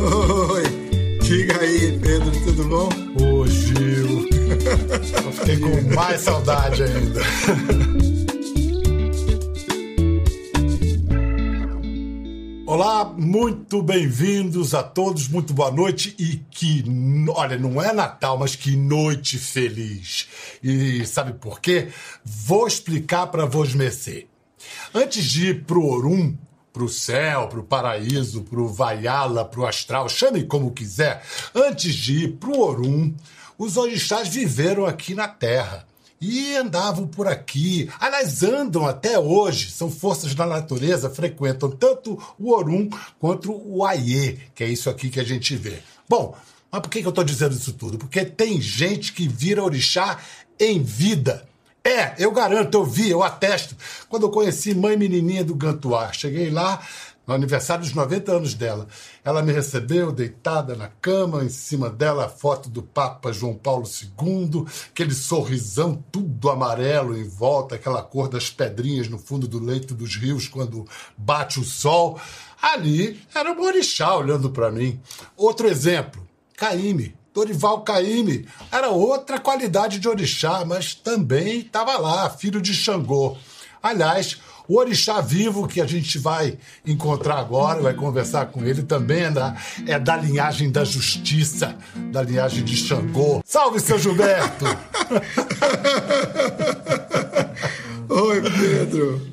Oi, diga aí, Pedro, tudo bom? Ô, Gil. Eu fiquei com mais saudade ainda. Olá, muito bem-vindos a todos, muito boa noite e que, olha, não é Natal, mas que noite feliz. E sabe por quê? Vou explicar para vos mecer. Antes de ir pro Orum, pro céu, pro paraíso, pro Vaiala, pro astral, chame como quiser, antes de ir pro Orum, os orixás viveram aqui na Terra e andavam por aqui. Aliás, andam até hoje. São forças da natureza, frequentam tanto o Orum quanto o Aie, que é isso aqui que a gente vê. Bom, mas por que eu estou dizendo isso tudo? Porque tem gente que vira orixá em vida. É, eu garanto, eu vi, eu atesto. Quando eu conheci mãe menininha do Gantuá, cheguei lá, no aniversário dos 90 anos dela. Ela me recebeu deitada na cama, em cima dela a foto do Papa João Paulo II, aquele sorrisão tudo amarelo em volta, aquela cor das pedrinhas no fundo do leito dos rios quando bate o sol. Ali era o orixá olhando para mim. Outro exemplo, Caíme. Dorival Caíme era outra qualidade de orixá, mas também estava lá, filho de Xangô. Aliás, o orixá vivo que a gente vai encontrar agora, vai conversar com ele, também é da, é da linhagem da justiça, da linhagem de Xangô. Salve, seu Gilberto! Oi, Pedro.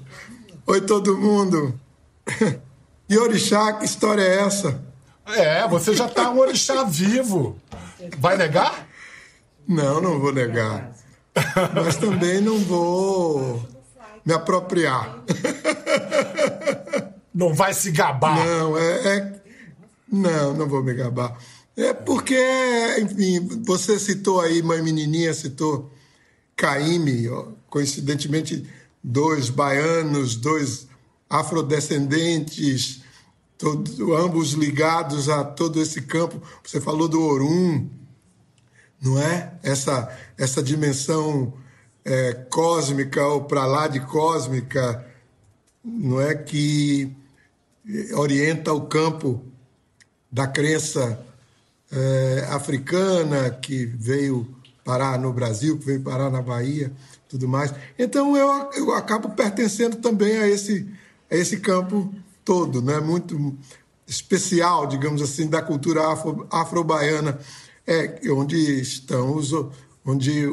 Oi, todo mundo. E orixá, que história é essa? É, você já tá um orixá vivo. Vai negar? Não, não vou negar. Mas também não vou me apropriar. Não vai se gabar. Não, é, é, Não, não vou me gabar. É porque, enfim, você citou aí, mãe menininha, citou Caíme, coincidentemente, dois baianos, dois afrodescendentes, todo, ambos ligados a todo esse campo. Você falou do Orum, não é? Essa, essa dimensão é, cósmica ou para lá de cósmica, não é que orienta o campo da crença é, africana que veio parar no Brasil, que veio parar na Bahia, tudo mais. Então eu, eu acabo pertencendo também a esse, a esse campo todo, né? Muito especial, digamos assim, da cultura afro, afro-baiana, é onde estão os, onde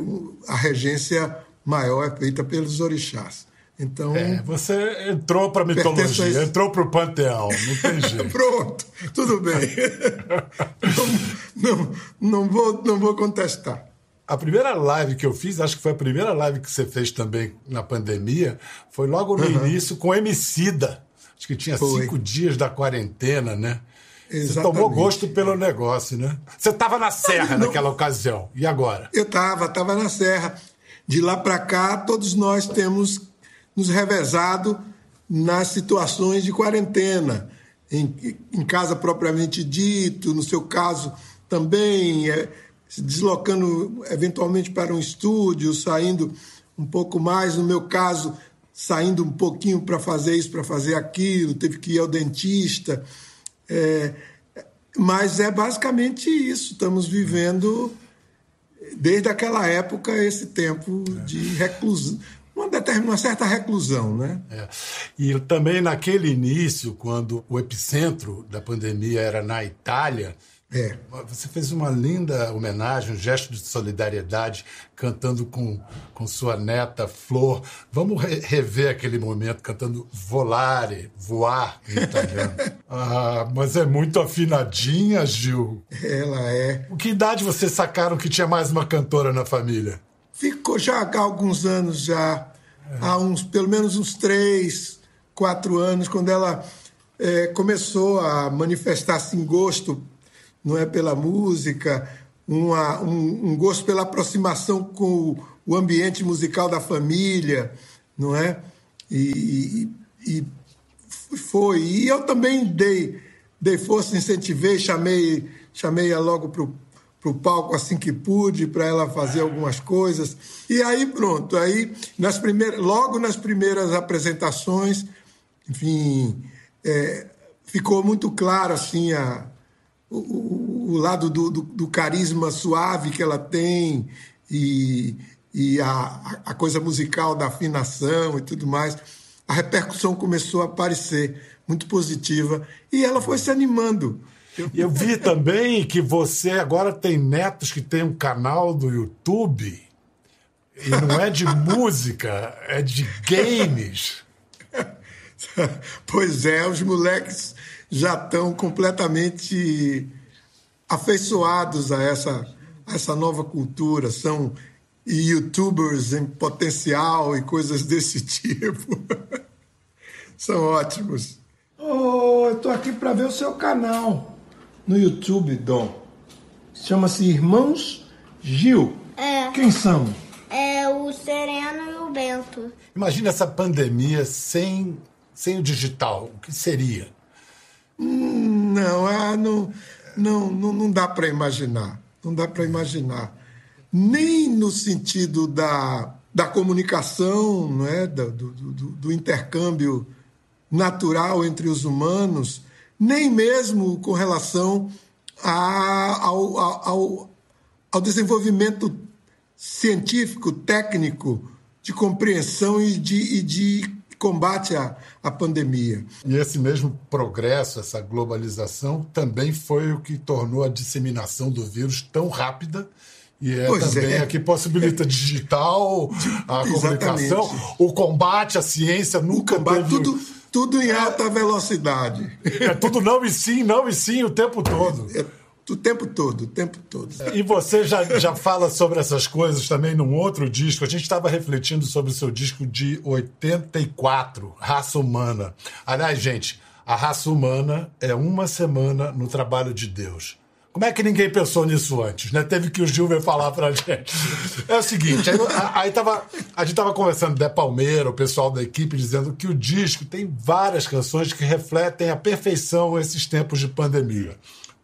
a regência maior é feita pelos orixás. Então, é, você entrou para a mitologia, esse... entrou para o panteão, não tem jeito. Pronto, tudo bem. não, não, não, vou, não vou contestar. A primeira live que eu fiz, acho que foi a primeira live que você fez também na pandemia, foi logo no uhum. início com Emicida. Acho que tinha foi. cinco dias da quarentena, né? Exatamente. Você tomou gosto pelo negócio, né? Você estava na Serra não, naquela ocasião. E agora? Eu estava, estava na Serra. De lá para cá, todos nós temos nos revezado nas situações de quarentena, em, em casa propriamente dito, no seu caso também, é, se deslocando eventualmente para um estúdio, saindo um pouco mais, no meu caso, saindo um pouquinho para fazer isso, para fazer aquilo, teve que ir ao dentista. É, mas é basicamente isso, estamos vivendo desde aquela época esse tempo de reclusão, uma, uma certa reclusão, né? É. E também naquele início, quando o epicentro da pandemia era na Itália, é. Você fez uma linda homenagem, um gesto de solidariedade, cantando com, com sua neta Flor. Vamos re rever aquele momento cantando volare, voar em italiano. ah, mas é muito afinadinha, Gil. Ela é. Com que idade vocês sacaram que tinha mais uma cantora na família? Ficou já há alguns anos já, é. há uns, pelo menos uns três, quatro anos, quando ela é, começou a manifestar-se em gosto não é pela música, uma, um, um, gosto pela aproximação com o, ambiente musical da família, não é? E, e, e foi. E eu também dei, dei força, incentivei, chamei, chamei-a logo para o palco assim que pude, para ela fazer algumas coisas. E aí pronto, aí nas primeiras, logo nas primeiras apresentações, enfim, é, ficou muito claro assim a, o, o lado do, do, do, carisma suave que ela tem e, e a, a coisa musical da afinação e tudo mais, a repercussão começou a aparecer muito positiva e ela foi se animando. Eu vi também que você agora tem netos que tem um canal do YouTube e não é de música, é de games. Pois é, os moleques já estão completamente afeiçoados a essa, a essa nova cultura. São youtubers em potencial e coisas desse tipo. São ótimos. Oh, eu estou aqui para ver o seu canal no YouTube, Dom. Chama-se Irmãos Gil. É. Quem são? É o Sereno e o Bento. Imagina essa pandemia sem, sem o digital. O que seria? Hum, não, ah, não, não, não, dá para imaginar. Não dá para imaginar. Nem no sentido da, da comunicação, não é? do, do, do, do intercâmbio natural entre os humanos, nem mesmo com relação a, ao, ao, ao desenvolvimento científico, técnico, de compreensão e de, e de combate à, à pandemia. E esse mesmo progresso, essa globalização, também foi o que tornou a disseminação do vírus tão rápida e é pois também é. a que possibilita digital, a comunicação, o combate, a ciência nunca o combate, teve... Tudo, tudo em alta velocidade. É tudo não e sim, não e sim o tempo todo. É, o tempo todo, o tempo todo. E você já, já fala sobre essas coisas também num outro disco. A gente estava refletindo sobre o seu disco de 84, Raça Humana. Aliás, gente, a raça humana é uma semana no trabalho de Deus. Como é que ninguém pensou nisso antes, né? Teve que o Gilver falar pra gente. É o seguinte, aí, aí tava, a gente tava conversando de Palmeira, o pessoal da equipe, dizendo que o disco tem várias canções que refletem a perfeição esses tempos de pandemia.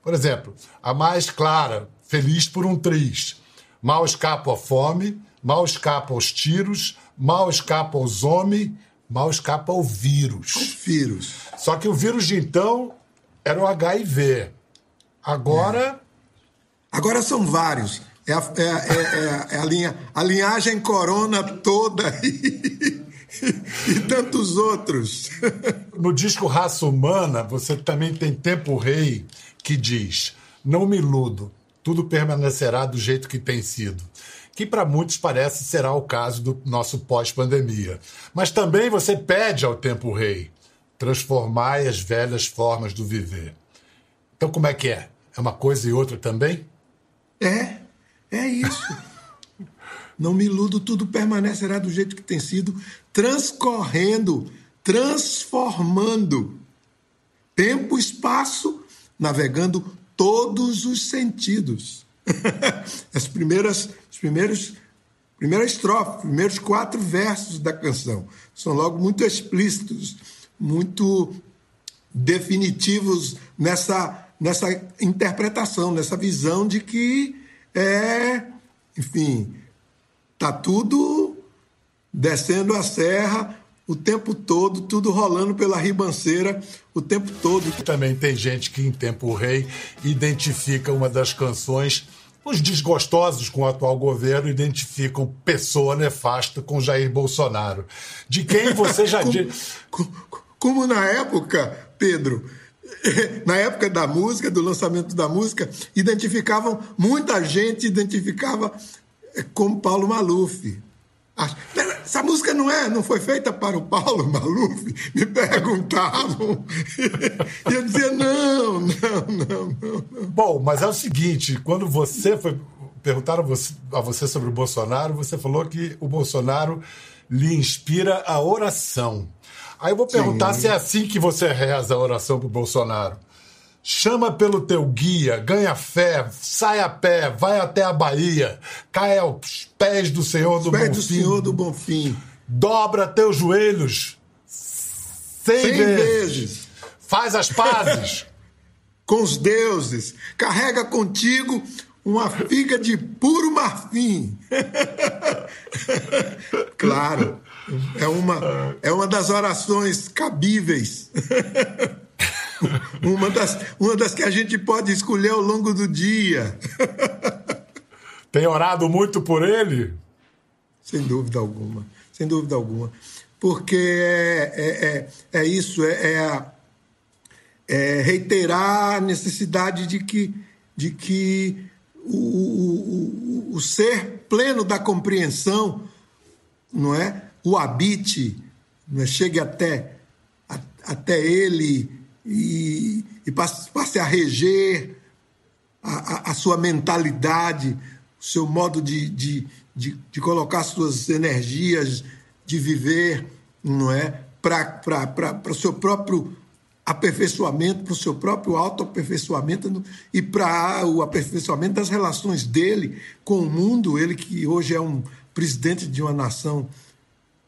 Por exemplo, a mais clara, Feliz por um Triz. Mal escapo a fome, mal escapo aos tiros, mal escapo aos homens, mal escapa ao vírus. O vírus. Só que o vírus de então era o HIV. Agora. É. Agora são vários. É a, é, é, é a, linha, a linhagem corona toda e, e tantos outros. No disco Raça Humana, você também tem Tempo Rei, que diz: Não me iludo, tudo permanecerá do jeito que tem sido. Que para muitos parece será o caso do nosso pós-pandemia. Mas também você pede ao Tempo Rei: transformai as velhas formas do viver. Então, como é que é? É uma coisa e outra também? É, é isso. Não me iludo, tudo permanecerá do jeito que tem sido, transcorrendo, transformando. Tempo, espaço, navegando todos os sentidos. As primeiras, os primeiros, primeira estrofe, primeiros quatro versos da canção são logo muito explícitos, muito definitivos nessa, nessa interpretação, nessa visão de que é, enfim, tá tudo descendo a serra o tempo todo, tudo rolando pela ribanceira o tempo todo. Também tem gente que em Tempo Rei identifica uma das canções os desgostosos com o atual governo identificam pessoa nefasta com Jair Bolsonaro. De quem você já disse. Como, como na época, Pedro, na época da música, do lançamento da música, identificavam, muita gente identificava eh, como Paulo Maluf. Essa música não é, não foi feita para o Paulo Maluf? Me perguntavam. E eu dizia, não, não, não, não. Bom, mas é o seguinte, quando você foi. Perguntaram a você sobre o Bolsonaro, você falou que o Bolsonaro lhe inspira a oração. Aí eu vou perguntar Sim. se é assim que você reza a oração para o Bolsonaro. Chama pelo teu guia, ganha fé, sai a pé, vai até a Bahia, cai aos pés do Senhor do pés Bonfim. do Senhor do Bonfim. Dobra teus joelhos cem, cem vezes. vezes. Faz as pazes com os deuses. Carrega contigo uma figa de puro marfim. claro, é uma, é uma das orações cabíveis. uma, das, uma das que a gente pode escolher ao longo do dia. Tem orado muito por ele? Sem dúvida alguma, sem dúvida alguma. Porque é, é, é, é isso, é, é, é, reiterar a necessidade de que, de que o, o, o, o ser pleno da compreensão não é? o habite, não é? chegue até, a, até ele e, e passe, a reger a, a, a, sua mentalidade, o seu modo de, de, de, de colocar suas energias de viver, não é? Para o seu próprio aperfeiçoamento, para o seu próprio autoaperfeiçoamento e para o aperfeiçoamento das relações dele com o mundo, ele que hoje é um presidente de uma nação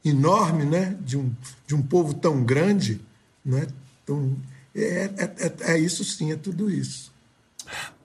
enorme, né? de, um, de um povo tão grande. Né? Então, é, é, é, é isso sim, é tudo isso.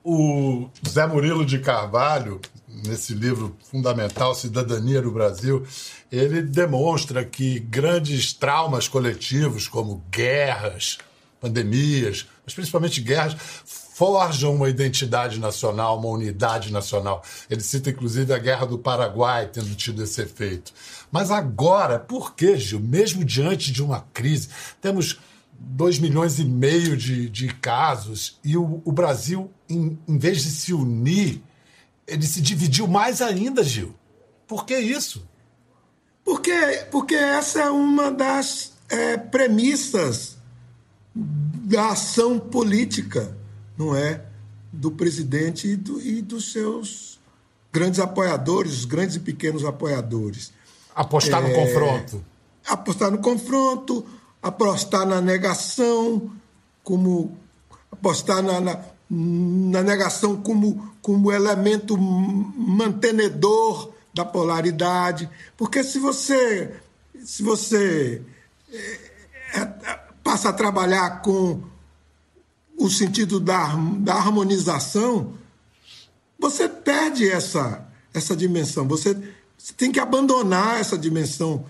O Zé Murilo de Carvalho, nesse livro fundamental, Cidadania no Brasil, ele demonstra que grandes traumas coletivos, como guerras, pandemias, mas principalmente guerras, forjam uma identidade nacional, uma unidade nacional. Ele cita inclusive a Guerra do Paraguai tendo tido esse efeito. Mas agora, por que, Gil, mesmo diante de uma crise, temos 2 milhões e meio de, de casos e o, o Brasil, em, em vez de se unir, ele se dividiu mais ainda, Gil. Por que isso? Porque, porque essa é uma das é, premissas da ação política não é? Do presidente e, do, e dos seus grandes apoiadores, os grandes e pequenos apoiadores. Apostar no é, confronto. Apostar no confronto, apostar na negação, como apostar na, na, na negação como, como elemento mantenedor da polaridade. Porque se você, se você é, é, passa a trabalhar com o sentido da, da harmonização, você perde essa, essa dimensão. Você tem que abandonar essa dimensão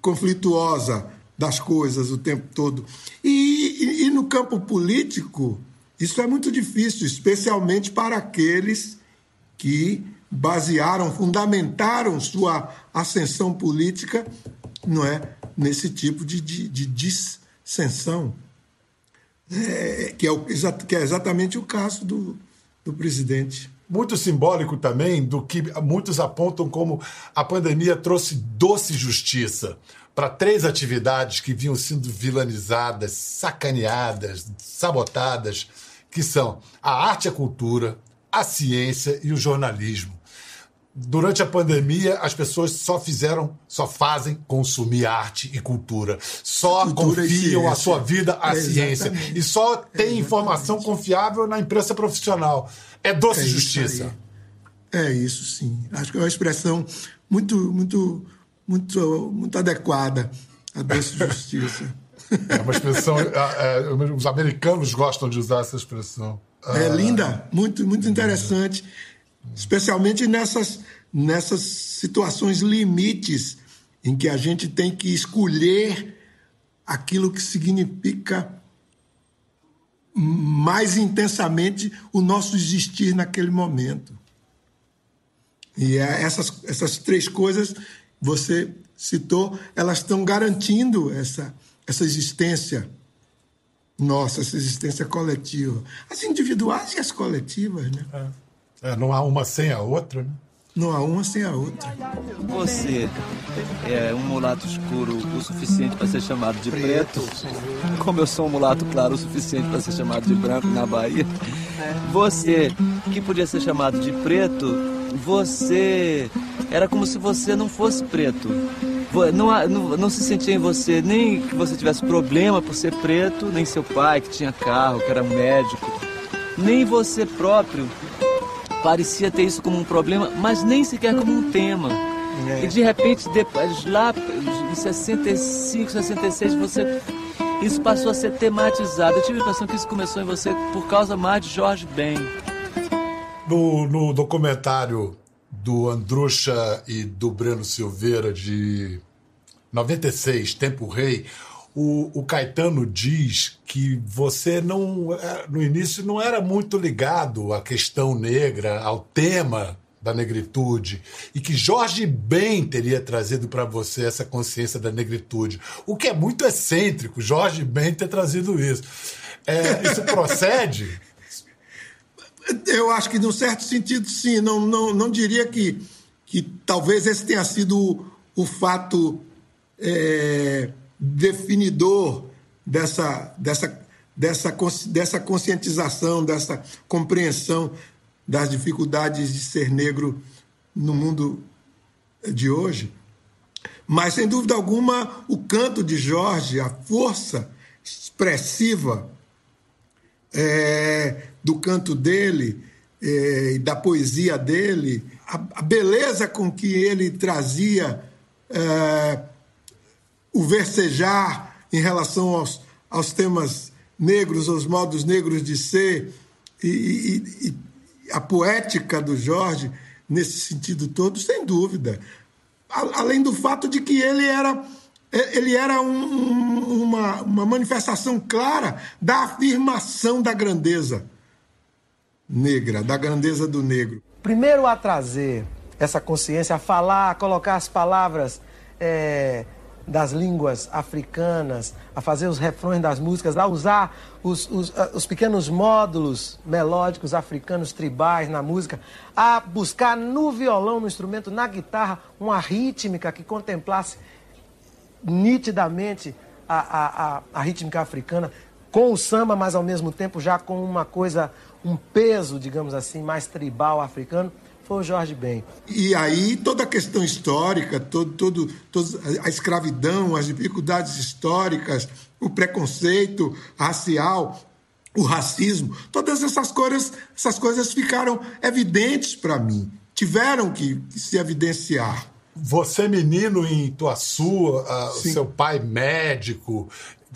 conflituosa das coisas o tempo todo. E, e, e, no campo político, isso é muito difícil, especialmente para aqueles que basearam, fundamentaram sua ascensão política não é, nesse tipo de, de, de dissensão é, que, é o, que é exatamente o caso do, do presidente. Muito simbólico também do que muitos apontam como a pandemia trouxe doce justiça para três atividades que vinham sendo vilanizadas, sacaneadas, sabotadas, que são a arte e a cultura, a ciência e o jornalismo durante a pandemia, as pessoas só fizeram, só fazem consumir arte e cultura. Só cultura confiam a sua vida à é, ciência. E só tem é, informação confiável na imprensa profissional. É doce é justiça. É isso, sim. Acho que é uma expressão muito, muito, muito, muito adequada. A doce justiça. É uma expressão. É, é, os americanos gostam de usar essa expressão. É linda, muito, muito interessante especialmente nessas, nessas situações limites em que a gente tem que escolher aquilo que significa mais intensamente o nosso existir naquele momento. E é essas, essas três coisas você citou, elas estão garantindo essa, essa existência nossa, essa existência coletiva. As individuais e as coletivas, né? É. É, não há uma sem a outra, né? Não há uma sem a outra. Você é um mulato escuro o suficiente para ser chamado de preto, como eu sou um mulato claro o suficiente para ser chamado de branco na Bahia. Você, que podia ser chamado de preto, você era como se você não fosse preto. Não, não, não se sentia em você nem que você tivesse problema por ser preto, nem seu pai que tinha carro, que era médico, nem você próprio parecia ter isso como um problema, mas nem sequer como um tema. É. E de repente, depois, lá em 65, 66, você isso passou a ser tematizado. Eu tive a impressão que isso começou em você por causa mais de Jorge Ben. No, no documentário do Andrucha e do Breno Silveira de 96, Tempo Rei, O, o, Caetano diz que você não, é, no início, não era muito ligado à questão negra, ao tema da negritude, e que Jorge Ben teria trazido para você essa consciência da negritude. O que é muito excêntrico, Jorge Ben ter trazido isso. É, isso procede? Eu acho que, num certo sentido, sim. Não, não, não diria que, que talvez esse tenha sido o, fato é, definidor dessa, dessa, dessa, dessa conscientização, dessa compreensão das dificuldades de ser negro no mundo de hoje. Mas, sem dúvida alguma, o canto de Jorge, a força expressiva é, do canto dele é, e da poesia dele, a, a, beleza com que ele trazia é, o versejar em relação aos, aos temas negros, aos modos negros de ser, e, e, e a poética do Jorge nesse sentido todo, sem dúvida. Além do fato de que ele era ele era um, uma, uma manifestação clara da afirmação da grandeza negra, da grandeza do negro. Primeiro a trazer essa consciência, a falar, a colocar as palavras é, das línguas africanas, a fazer os refrões das músicas, a usar os, os, os, pequenos módulos melódicos africanos tribais na música, a buscar no violão, no instrumento, na guitarra, uma rítmica que contemplasse nitidamente a, a, a, a rítmica africana, com o samba, mas ao mesmo tempo já com uma coisa, um peso, digamos assim, mais tribal africano, foi o Jorge Ben. E aí toda a questão histórica, todo, todo, todo, a escravidão, as dificuldades históricas, o preconceito racial, o racismo, todas essas coisas, essas coisas ficaram evidentes para mim, tiveram que, que se evidenciar. Você, menino em Ituaçu, uh, seu pai médico,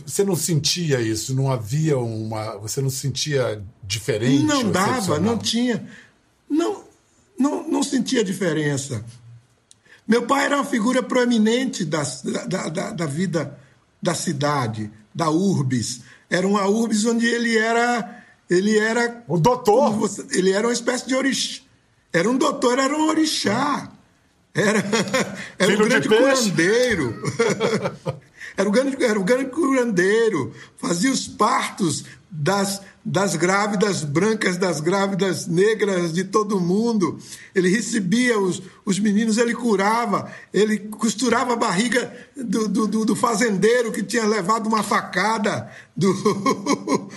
você não sentia isso? Não havia uma. Você não sentia diferente? Não dava, não tinha. Não, não, não sentia diferença. Meu pai era uma figura proeminente da, da, da, da vida da cidade, da urbis. Era uma urbis onde ele era. Ele era. O doutor! Você, ele era uma espécie de orixá. Era um doutor, era um orixá. Era, era um grande curandeiro. era, um grande, era um grande curandeiro. Fazia os partos das, das grávidas brancas, das grávidas negras de todo mundo. Ele recebia os, os meninos, ele curava, ele costurava a barriga do, do, do fazendeiro que tinha levado uma facada. Do...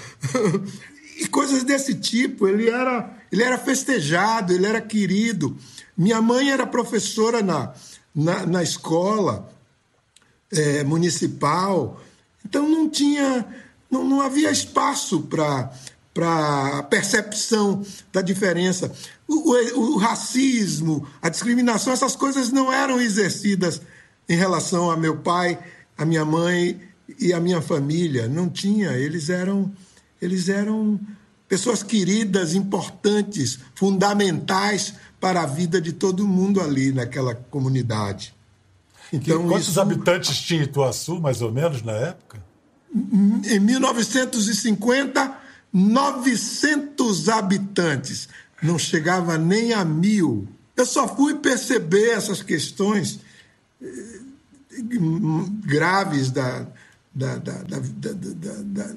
e coisas desse tipo. Ele era, ele era festejado, ele era querido. Minha mãe era professora na, na, na escola é, municipal, então não tinha, não, não havia espaço para para percepção da diferença. O, o, o, racismo, a discriminação, essas coisas não eram exercidas em relação a meu pai, a minha mãe e a minha família. Não tinha. Eles eram, eles eram pessoas queridas, importantes, fundamentais para a vida de todo mundo ali naquela comunidade. Então, quantos isso... habitantes tinha Ituaçu, mais ou menos, na época? Em 1950, 900 habitantes. Não chegava nem a mil. Eu só fui perceber essas questões eh, graves da, da, da, da,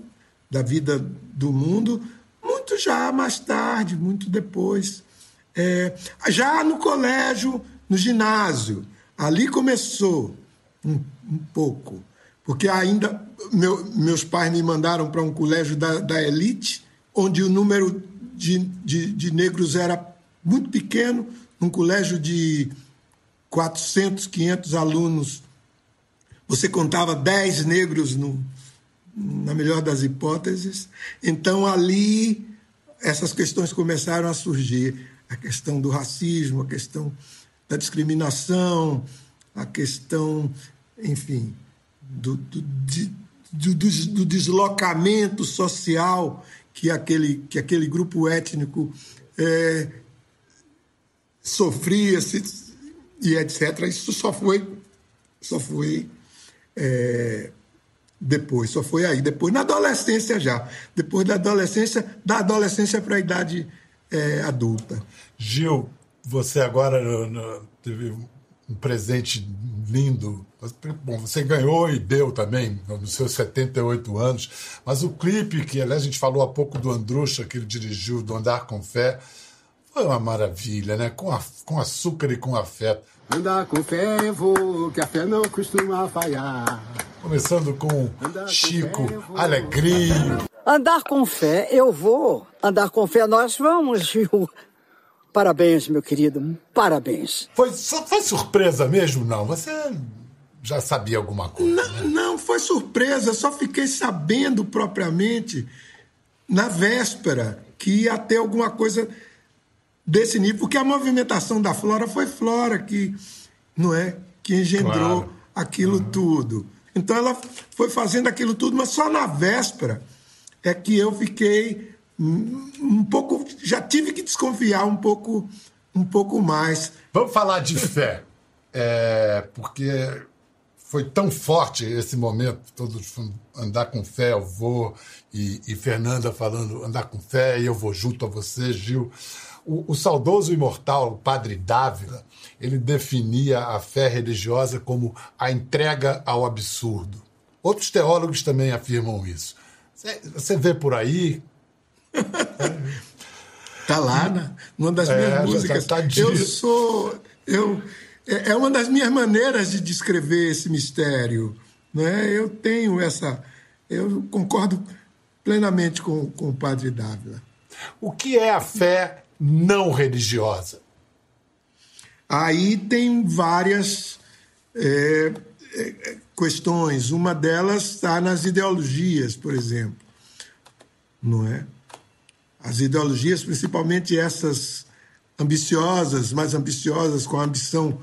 da vida do mundo muito já mais tarde, muito depois. É, já no colégio, no ginásio, ali começou um, um pouco, porque ainda meu, meus pais me mandaram para um colégio da, da elite, onde o número de, de, de negros era muito pequeno, um colégio de 400, 500 alunos. Você contava 10 negros no, na melhor das hipóteses. Então, ali, essas questões começaram a surgir a questão do racismo, a questão da discriminação, a questão, enfim, do, do, do, do deslocamento social que aquele, que aquele grupo étnico é, sofria e etc. Isso só foi, só foi é, depois, só foi aí. Depois, na adolescência já. Depois da adolescência, da adolescência para a idade é, adulta. Gil, você agora teve um presente lindo. Bom, você ganhou e deu também nos seus 78 anos, mas o clipe que, aliás, a gente falou há pouco do Andrucha, que ele dirigiu, do Andar com Fé, foi uma maravilha, né? Com, a, com açúcar e com afeto. Andar com fé eu vou, que a fé não costuma falhar. Começando com Chico, Alegria. Andar com fé eu vou, andar com fé nós vamos, Gil. Parabéns, meu querido, parabéns. Foi, foi surpresa mesmo, não? Você já sabia alguma coisa? Não, né? não, foi surpresa, só fiquei sabendo propriamente na véspera que ia ter alguma coisa desse nível, porque a movimentação da Flora foi Flora que, não é, que engendrou claro. aquilo uhum. tudo. Então ela foi fazendo aquilo tudo, mas só na véspera é que eu fiquei um pouco, já tive que desconfiar um pouco, um pouco mais. Vamos falar de fé, é, porque foi tão forte esse momento, todos andar com fé, eu vou, e, e Fernanda falando andar com fé, e eu vou junto a você, Gil. O, o saudoso imortal o Padre Dávila, ele definia a fé religiosa como a entrega ao absurdo. Outros teólogos também afirmam isso. Você vê por aí Tá lá na, numa das minhas é, músicas. Tá, tá eu sou. Eu, é, é uma das minhas maneiras de descrever esse mistério. Né? Eu tenho essa. Eu concordo plenamente com, com o padre Dávila. O que é a fé não religiosa? Aí tem várias é, é, questões. Uma delas está nas ideologias, por exemplo. Não é? As ideologias, principalmente essas ambiciosas, mais ambiciosas, com a ambição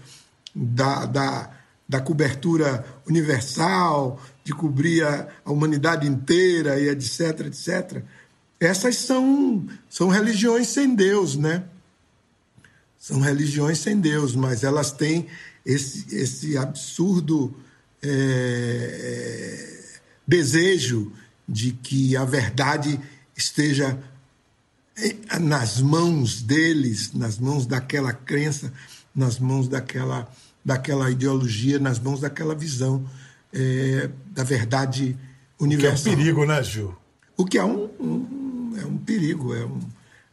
da, da, da cobertura universal, de cobrir a, a, humanidade inteira e etc, etc. Essas são, são religiões sem Deus, né? São religiões sem Deus, mas elas têm esse, esse absurdo é, desejo de que a verdade esteja nas mãos deles, nas mãos daquela crença, nas mãos daquela, daquela ideologia, nas mãos daquela visão é, da verdade universal. O que é um perigo, né, Gil? O que é um, um é um perigo, é um,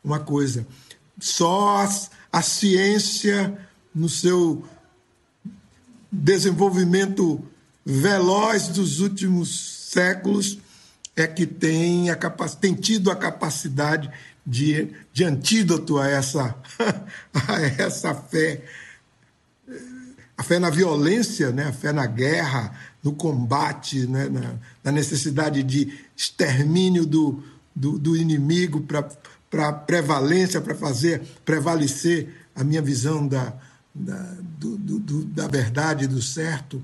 uma coisa. Só a, a ciência, no seu desenvolvimento veloz dos últimos séculos, é que tem, a tem tido a capacidade de, de antídoto a essa, a essa fé, a fé na violência, né? a fé na guerra, no combate, né? na, na necessidade de extermínio do, do, do inimigo para prevalência, para fazer prevalecer a minha visão da, da, do, do, da verdade, do certo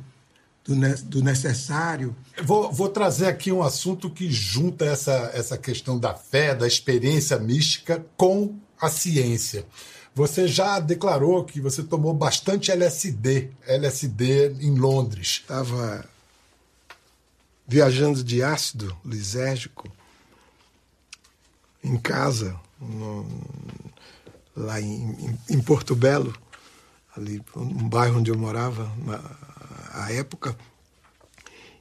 do, do necessário. Vou, vou, trazer aqui um assunto que junta essa, essa questão da fé, da experiência mística com a ciência. Você já declarou que você tomou bastante LSD, LSD em Londres. Estava viajando de ácido lisérgico em casa, no, lá em, em, em Porto Belo, ali um bairro onde eu morava, na, à época.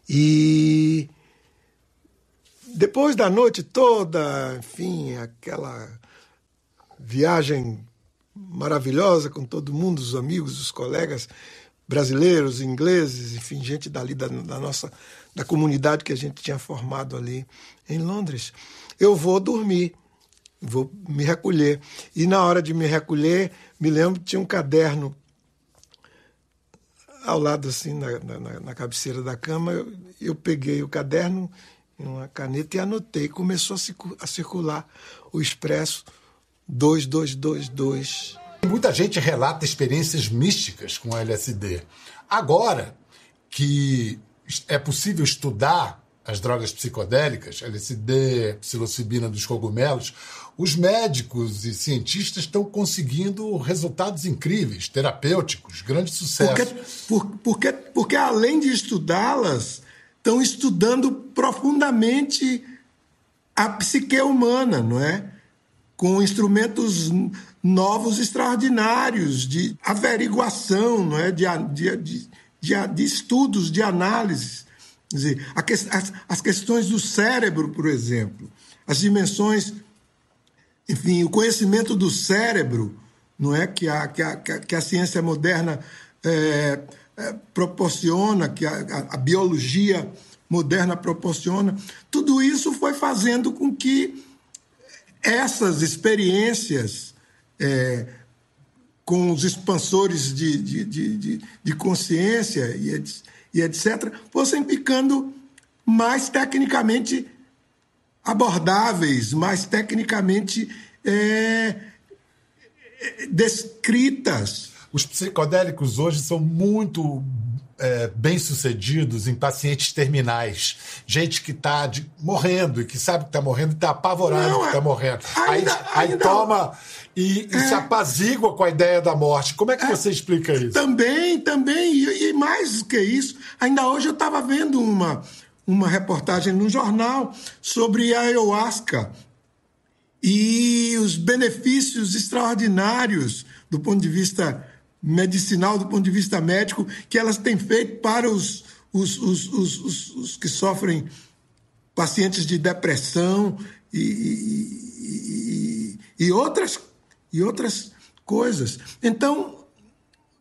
E depois da noite toda, enfim, aquela viagem maravilhosa com todo mundo, os amigos, os colegas brasileiros, ingleses, enfim, gente dali da, da nossa da comunidade que a gente tinha formado ali em Londres. Eu vou dormir, vou me recolher. E na hora de me recolher, me lembro que tinha um caderno ao lado, assim, na, na, na cabeceira da cama, eu, eu, peguei o caderno, uma caneta e anotei. Começou a, a circular o Expresso 2222. Muita gente relata experiências místicas com LSD. Agora que é possível estudar as drogas psicodélicas, LSD, psilocibina dos cogumelos, os médicos e cientistas estão conseguindo resultados incríveis, terapêuticos, grande sucesso. Porque, por, porque, porque além de estudá-las, estão estudando profundamente a psique humana, não é? Com instrumentos novos extraordinários de averiguação, não é? de, de, de, de, estudos, de análise. As, questões do cérebro, por exemplo, as dimensões, enfim, o conhecimento do cérebro, não é que a, que a, que a ciência moderna é, é, proporciona, que a, a, biologia moderna proporciona, tudo isso foi fazendo com que essas experiências é, com os expansores de, de, de, de consciência e, e etc., fossem ficando mais tecnicamente abordáveis, mais tecnicamente é, descritas. Os psicodélicos hoje são muito é, bem-sucedidos em pacientes terminais. Gente que está morrendo e que sabe que está morrendo e está apavorado Não, que está é, morrendo. Ainda, aí, aí toma e, e é, se apazigua com a ideia da morte. Como é que é, você explica isso? Também, também. E, e mais do que isso, ainda hoje eu estava vendo uma, uma reportagem no jornal sobre a ayahuasca e os benefícios extraordinários do ponto de vista medicinal, do ponto de vista médico, que elas têm feito para os, os, os, os, que sofrem pacientes de depressão e, e, e, e, outras, e outras coisas. Então,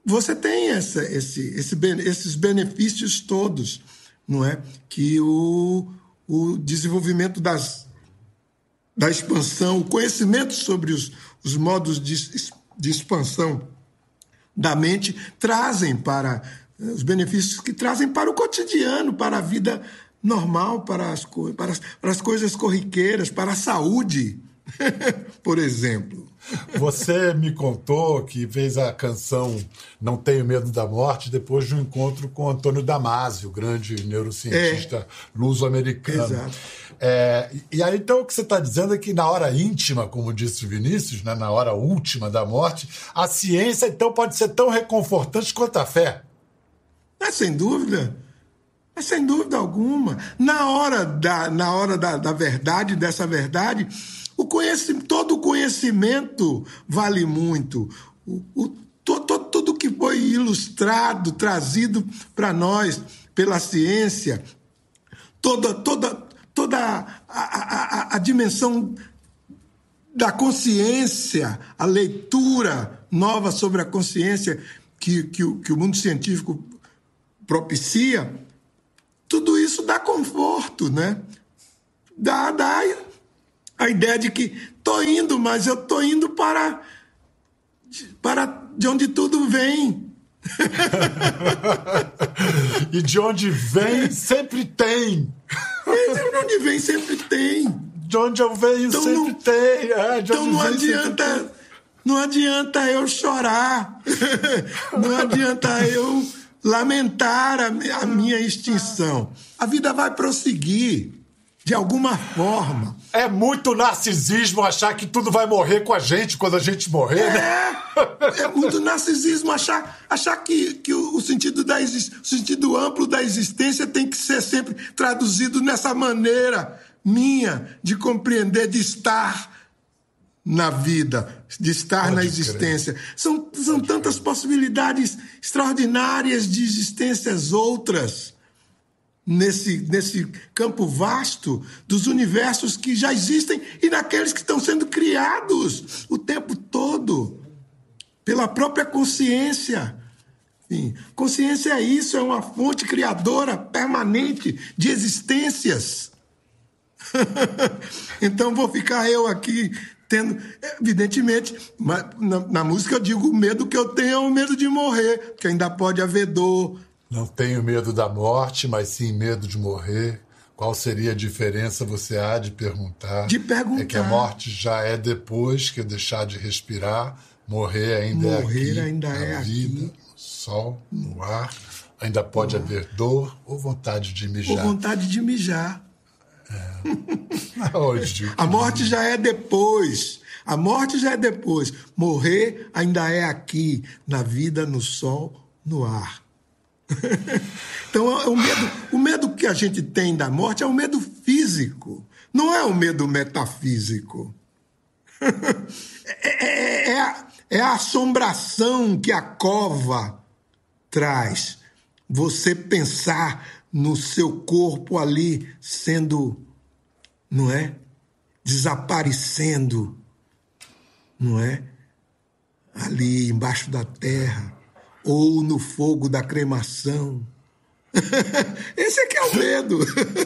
você tem essa, esse, esse, esses benefícios todos, não é? Que o, o desenvolvimento das, da expansão, o conhecimento sobre os, os modos de, de expansão da mente trazem para eh, os benefícios que trazem para o cotidiano, para a vida normal, para as, para as, para as coisas corriqueiras, para a saúde, por exemplo. Você me contou que fez a canção Não Tenho Medo da Morte depois de um encontro com Antônio Damasio, o grande neurocientista é. luso-americano. Exato. É, e aí, então, o que você está dizendo é que na hora íntima, como disse o Vinícius, né, na hora última da morte, a ciência, então, pode ser tão reconfortante quanto a fé. É, sem dúvida. É, sem dúvida alguma. Na hora da, na hora da, da verdade, dessa verdade, o conhecimento, todo o conhecimento vale muito. O, o, todo, tudo que foi ilustrado, trazido para nós pela ciência, toda, toda, toda a, a, a, dimensão da consciência, a leitura nova sobre a consciência que, que, que o mundo científico propicia, tudo isso dá conforto, né? Dá, dá a ideia de que estou indo, mas eu estou indo para, para de onde tudo vem. e de onde vem sempre tem. De onde vem sempre tem. De onde eu venho então sempre não, tem. É, então não adianta, não adianta eu chorar. não adianta eu lamentar a, a minha extinção. A vida vai prosseguir de alguma forma. É muito narcisismo achar que tudo vai morrer com a gente quando a gente morrer, é, né? É muito narcisismo achar, achar que, que o, sentido da o sentido amplo da existência tem que ser sempre traduzido nessa maneira minha de compreender, de estar na vida, de estar Pode na existência. Crer. São, são tantas crer. possibilidades extraordinárias de existências outras nesse, nesse campo vasto dos universos que já existem e naqueles que estão sendo criados o tempo todo pela própria consciência. Sim. Consciência é isso, é uma fonte criadora permanente de existências. então vou ficar eu aqui tendo, evidentemente, na, na, música eu digo o medo que eu tenho é o medo de morrer, que ainda pode haver dor, não tenho medo da morte, mas sim medo de morrer. Qual seria a diferença, você há de perguntar? De perguntar. É que a morte já é depois que eu deixar de respirar, morrer ainda morrer é aqui. Morrer ainda é vida, aqui. No sol, no ar. Ainda pode haver dor ou vontade de mijar. Ou vontade de mijar. É. Hoje, a morte já é depois. A morte já é depois. Morrer ainda é aqui, na vida, no sol, no ar. Então, o medo, o medo que a gente tem da morte é o medo físico, não é o medo metafísico. é, é, é, a, é a assombração que a cova traz. Você pensar no seu corpo ali sendo, não é? Desaparecendo, não é? Ali embaixo da terra, ou no fogo da cremação. Esse é que é o medo.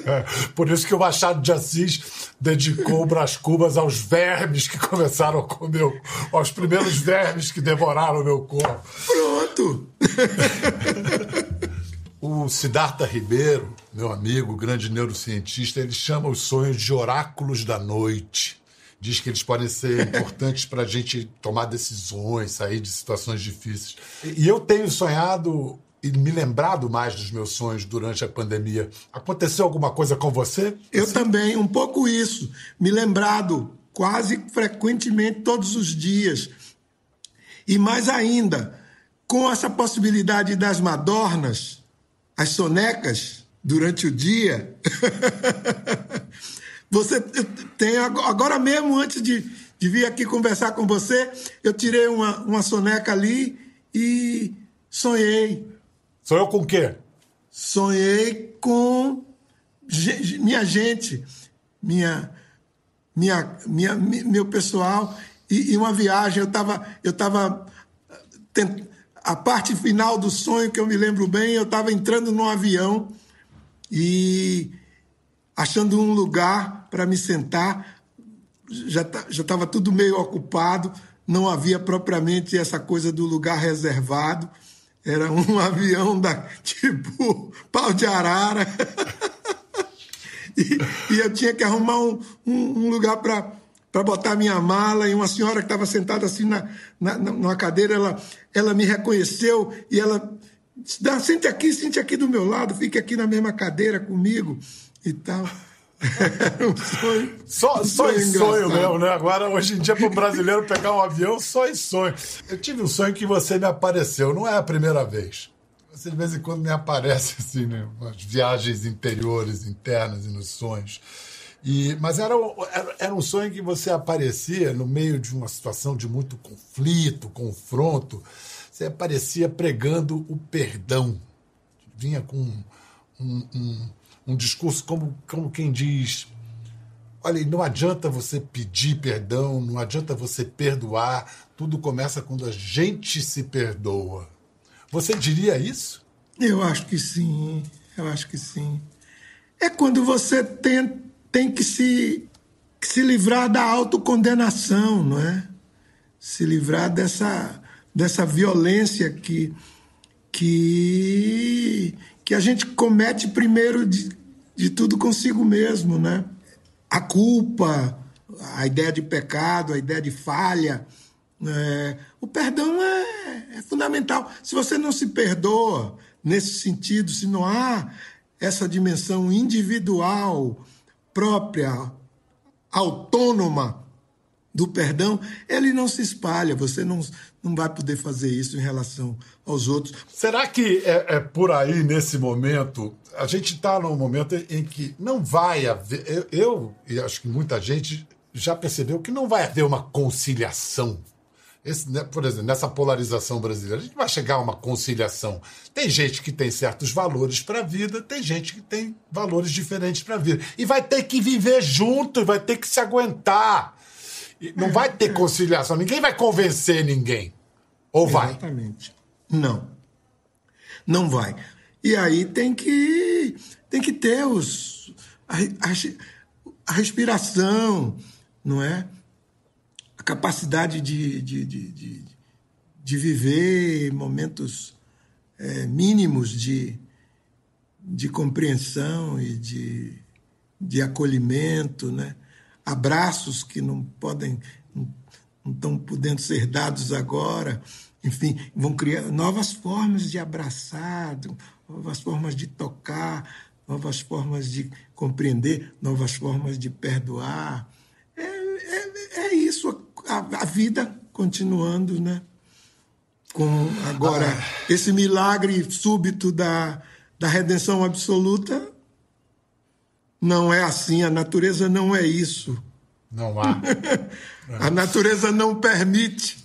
É, por isso que o Machado de Assis dedicou Brás Cubas aos vermes que começaram a comer, aos primeiros vermes que devoraram o meu corpo. Pronto! O Siddhartha Ribeiro, meu amigo, grande neurocientista, ele chama os sonhos de oráculos da noite. Diz que eles podem ser importantes para a gente tomar decisões, sair de situações difíceis. E eu tenho sonhado e me lembrado mais dos meus sonhos durante a pandemia. Aconteceu alguma coisa com você? Eu também, um pouco isso. Me lembrado quase frequentemente todos os dias. E mais ainda, com essa possibilidade das madornas, as sonecas durante o dia. você tem agora mesmo antes de, de vir aqui conversar com você, eu tirei uma, uma soneca ali e sonhei. Sonhou com o quê? Sonhei com minha gente, minha, minha, minha, meu pessoal e, e uma viagem. Eu estava eu tava a parte final do sonho que eu me lembro bem, eu estava entrando num avião e achando um lugar para me sentar. Já estava tudo meio ocupado, não havia propriamente essa coisa do lugar reservado. Era um avião da tipo pau de arara. e, e, eu tinha que arrumar um, um, um lugar para para botar minha mala e uma senhora que estava sentada assim na, na, numa cadeira, ela, ela me reconheceu e ela disse, sente aqui, sente aqui do meu lado, fique aqui na mesma cadeira comigo e tal. Era um sonho. Só, um sonho em sonho mesmo, né? Agora, hoje em dia, para um brasileiro pegar um avião, só em sonho. Eu tive um sonho que você me apareceu, não é a primeira vez. Você de vez em quando me aparece assim, né? Nas viagens interiores, internas e nos sonhos. E, mas era, era, era, um sonho que você aparecia no meio de uma situação de muito conflito, confronto. Você aparecia pregando o perdão. Vinha com um, um, um discurso como, como quem diz: olha, não adianta você pedir perdão, não adianta você perdoar, tudo começa quando a gente se perdoa. Você diria isso? Eu acho que sim, eu acho que sim. É quando você tenta tem que se, que se livrar da autocondenação, não é? Se livrar dessa, dessa violência que, que, que a gente comete primeiro de, de tudo consigo mesmo, né? A culpa, a ideia de pecado, a ideia de falha. É, o perdão é, é fundamental. Se você não se perdoa nesse sentido, se não há essa dimensão individual própria, autônoma do perdão, ele não se espalha. Você não, não vai poder fazer isso em relação aos outros. Será que é, é por aí, nesse momento, a gente está num momento em que não vai haver. Eu, eu, e acho que muita gente já percebeu que não vai haver uma conciliação esse, né, por exemplo, nessa polarização brasileira, a gente vai chegar a uma conciliação. Tem gente que tem certos valores para a vida, tem gente que tem valores diferentes para a vida. E vai ter que viver junto, vai ter que se aguentar. Não vai ter conciliação, ninguém vai convencer ninguém. Ou vai? Exatamente. Não. Não vai. E aí tem que, tem que ter os, a, a, a respiração, não é? capacidade de, de, de, de, de viver momentos é, mínimos de, de compreensão e de, de acolhimento, né? Abraços que não podem, não estão podendo ser dados agora, enfim, vão criar novas formas de abraçar, novas formas de tocar, novas formas de compreender, novas formas de perdoar. É, é, é isso, a, a vida continuando, né? Com agora ah. esse milagre súbito da, da redenção absoluta não é assim, a natureza não é isso. Não há. A natureza não permite.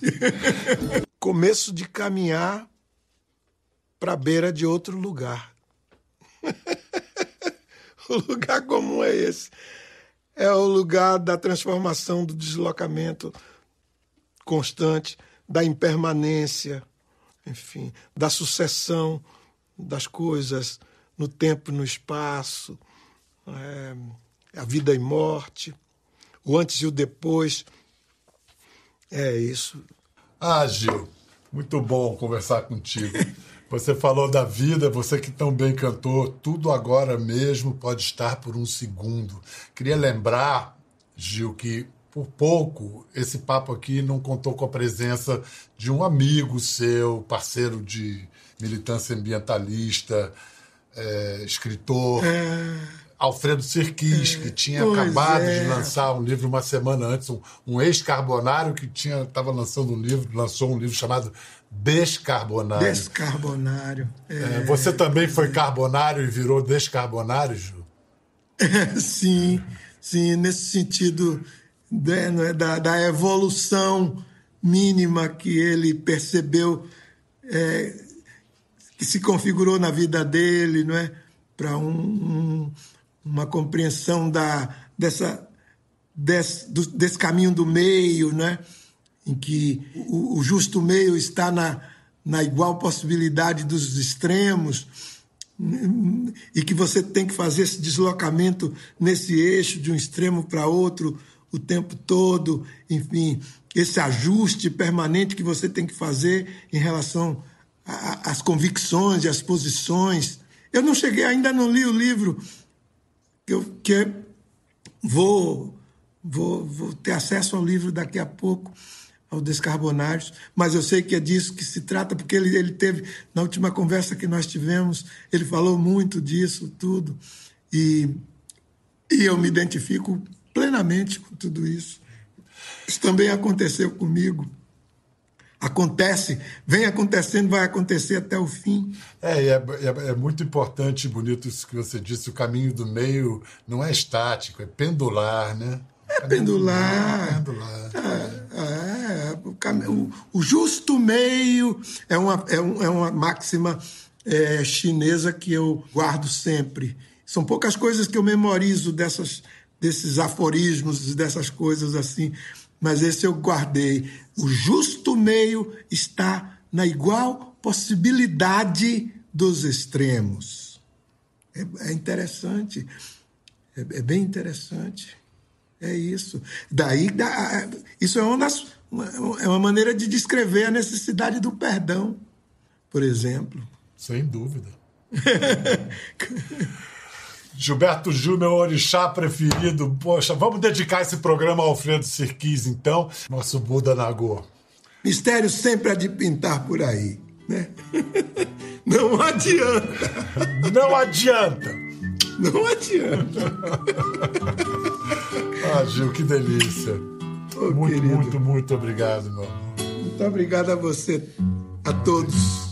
Começo de caminhar para a beira de outro lugar. o lugar comum é esse. É o lugar da transformação, do deslocamento constante, da impermanência, enfim, da sucessão das coisas no tempo e no espaço, é, a vida e morte, o antes e o depois. É isso. Ah, Gil, muito bom conversar contigo. Você falou da vida, você que tão bem cantou, tudo agora mesmo pode estar por um segundo. Queria lembrar, Gil, que por pouco esse papo aqui não contou com a presença de um amigo seu, parceiro de militância ambientalista, é, escritor. É... Alfredo Sirquis, que tinha Pois acabado é. de lançar um livro uma semana antes, um, um ex-carbonário que tinha estava lançando um livro, lançou um livro chamado Descarbonário. Descarbonário. É, você também foi carbonário e virou descarbonário, Ju? sim, sim, nesse sentido né, é, da, da evolução mínima que ele percebeu, é, que se configurou na vida dele, não é? Para um, um, uma compreensão da, dessa, desse, do- desse caminho do meio, né? em que o, o justo meio está na, na igual possibilidade dos extremos, e que você tem que fazer esse deslocamento nesse eixo de um extremo para outro o tempo todo, enfim, esse ajuste permanente que você tem que fazer em relação às convicções e às posições. Eu não cheguei, ainda não li o livro, que eu que vou, vou, vou ter acesso ao livro daqui a pouco, ao Descarbonários, mas eu sei que é disso que se trata, porque ele, ele teve, na última conversa que nós tivemos, ele falou muito disso, tudo, e, e eu me identifico plenamente com tudo isso. Isso também aconteceu comigo. Acontece, vem acontecendo, vai acontecer até o fim. É, é, é- é muito importante e bonito isso que você disse. O caminho do meio não é estático, é pendular, né? É pendular. Pendular. É, é, o, cam- o- o justo meio é uma, é um- é uma máxima é, chinesa que eu guardo sempre. São poucas coisas que eu memorizo dessas, desses aforismos, dessas coisas assim, mas esse eu guardei. O justo meio está na igual possibilidade dos extremos. É, é interessante, é, é bem interessante. É isso. Daí, dá- isso é uma, das- uma- é uma maneira de descrever a necessidade do perdão, por exemplo. Sem dúvida. Gilberto Gil, meu orixá preferido. Poxa, vamos dedicar esse programa ao Alfredo Sirquis, então. Nosso Buda Nagô. Mistério sempre há de pintar por aí. Né? Não adianta. Não adianta! Não adianta. Ah, Gil, que delícia. Ô, muito, querido. muito, muito obrigado, meu amor. Muito obrigado a você, a todos.